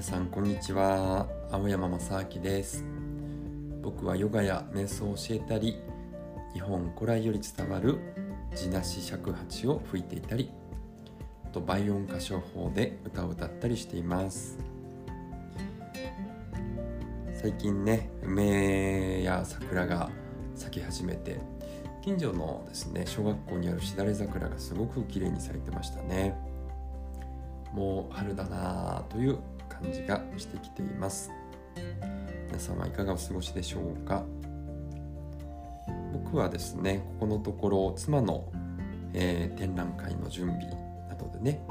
皆さんこんにちは。青山正明です。僕はヨガや瞑想を教えたり日本古来より伝わる地なし尺八を吹いていたりと倍音歌唱法で歌を歌ったりしています。最近ね梅や桜が咲き始めて近所のですね小学校にあるしだれ桜がすごく綺麗に咲いてましたね。もう春だなという感じがしてきています。皆さんはいかがお過ごしでしょうか？僕はですねここのところ妻の、えー、展覧会の準備などでね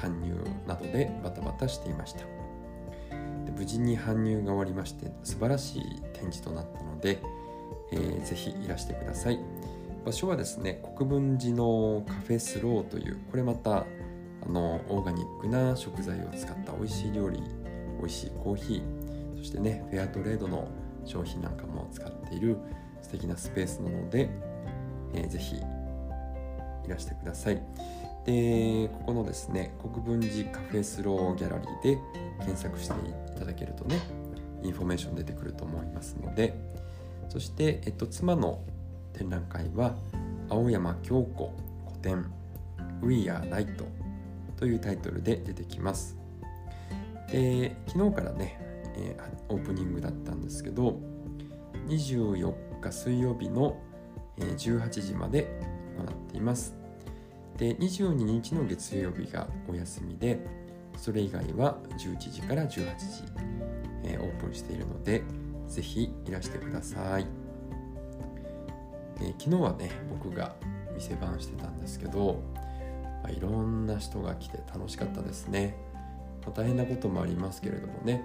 搬入などでバタバタしていました。で無事に搬入が終わりまして素晴らしい展示となったので、えー、ぜひいらしてください。場所はですね国分寺のカフェスローというこれまたあのオーガニックな食材を使った美味しい料理美味しいコーヒーそしてねフェアトレードの商品なんかも使っている素敵なスペースなので、えー、ぜひいらしてください。でここのですね国分寺カフェスローギャラリーで検索していただけるとねインフォメーション出てくると思いますのでそして、えっと、妻の展覧会は青山京子古典 We Are Light というタイトルで出てきます。で昨日からね、えー、オープニングだったんですけど24日水曜日の、18時まで行っています。で22日の月曜日がお休みでそれ以外は11時から18時、えー、オープンしているのでぜひいらしてください、えー、昨日はね僕が店番してたんですけどま、いろんな人が来て楽しかったですね、ま、大変なこともありますけれどもね、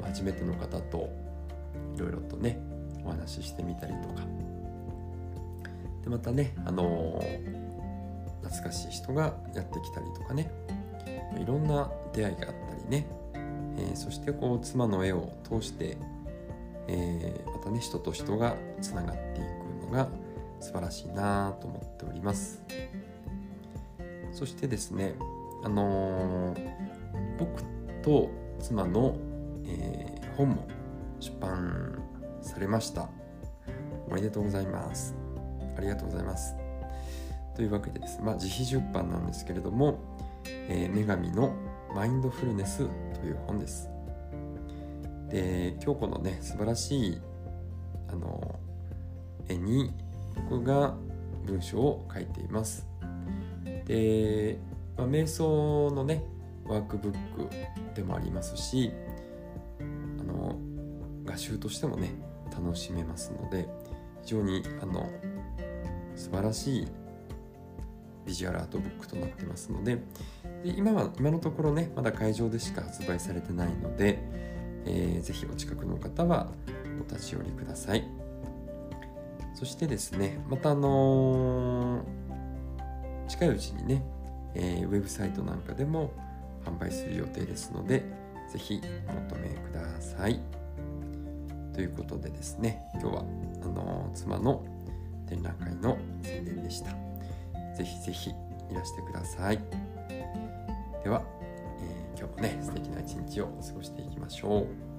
ま、初めての方といろいろとねお話ししてみたりとか。でまたねあのー、懐かしい人がやってきたりとかね。いろんな出会いがあったりね、えー、そしてこう妻の絵を通して、えー、またね人と人がつながっていくのが素晴らしいなと思っております。そしてですねあのー、僕と妻の、えー、本も出版されました。おめでとうございます。ありがとうございます。というわけでです。まあ、自費出版なんですけれども「えー、女神のマインドフルネス」という本です。で京子のね素晴らしいあの絵に僕が文章を書いています。で、まあ、瞑想のねワークブックでもありますしあの画集としてもね楽しめますので非常にあの素晴らしいビジュアルアートブックとなってますのでで今は今のところねまだ会場でしか発売されてないので、えー、ぜひお近くの方はお立ち寄りください。そしてですねまたあのー近いうちにね、えー、ウェブサイトなんかでも販売する予定ですので、ぜひお求めください。ということでですね、今日はあの妻の展覧会の宣伝でした。ぜひぜひいらしてください。では、えー、今日もね、素敵な一日を過ごしていきましょう。